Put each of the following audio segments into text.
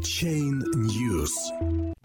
Chain News.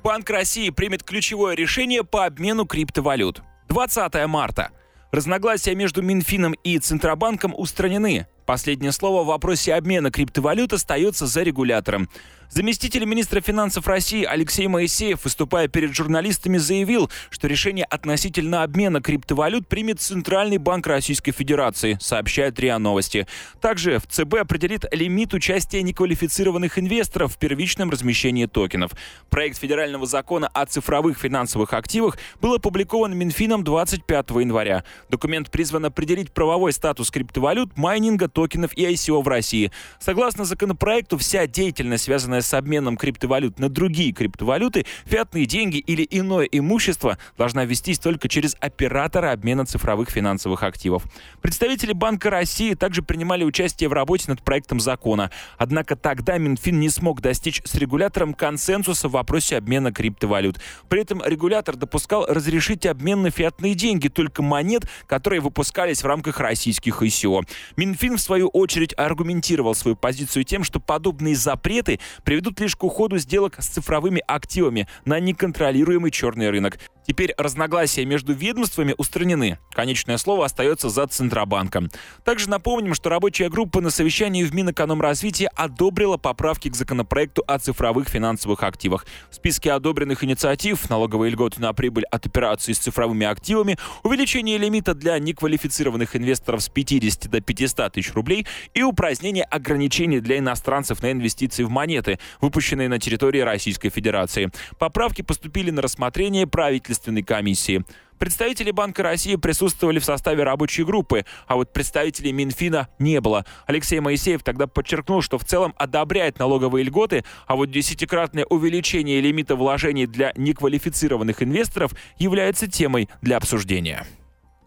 Банк России примет ключевое решение по обмену криптовалют. 20 марта. Разногласия между Минфином и Центробанком устранены. Последнее слово в вопросе обмена криптовалют остается за регулятором. Заместитель министра финансов России Алексей Моисеев, выступая перед журналистами, заявил, что решение относительно обмена криптовалют примет Центральный банк Российской Федерации, сообщает РИА Новости. Также в ЦБ определит лимит участия неквалифицированных инвесторов в первичном размещении токенов. Проект федерального закона о цифровых финансовых активах был опубликован Минфином 25 января. Документ призван определить правовой статус криптовалют, майнинга, токенов и ICO в России. Согласно законопроекту, вся деятельность, связанная с обменом криптовалют на другие криптовалюты, фиатные деньги или иное имущество должна вестись только через оператора обмена цифровых финансовых активов. Представители Банка России также принимали участие в работе над проектом закона. Однако тогда Минфин не смог достичь с регулятором консенсуса в вопросе обмена криптовалют. При этом регулятор допускал разрешить обмен на фиатные деньги только монет, которые выпускались в рамках российских ICO. Минфин, в свою очередь, аргументировал свою позицию тем, что подобные запреты приведут лишь к уходу сделок с цифровыми активами на неконтролируемый черный рынок. Теперь разногласия между ведомствами устранены. Конечное слово остается за Центробанком. Также напомним, что рабочая группа на совещании в Минэкономразвития одобрила поправки к законопроекту о цифровых финансовых активах. В списке одобренных инициатив налоговые льготы на прибыль от операций с цифровыми активами, увеличение лимита для неквалифицированных инвесторов с 50 до 500 тысяч рублей и упразднение ограничений для иностранцев на инвестиции в монеты, выпущенные на территории Российской Федерации. Поправки поступили на рассмотрение правительственной комиссии. Представители Банка России присутствовали в составе рабочей группы, а вот представителей Минфина не было. Алексей Моисеев тогда подчеркнул, что в целом одобряет налоговые льготы, а вот десятикратное увеличение лимита вложений для неквалифицированных инвесторов является темой для обсуждения.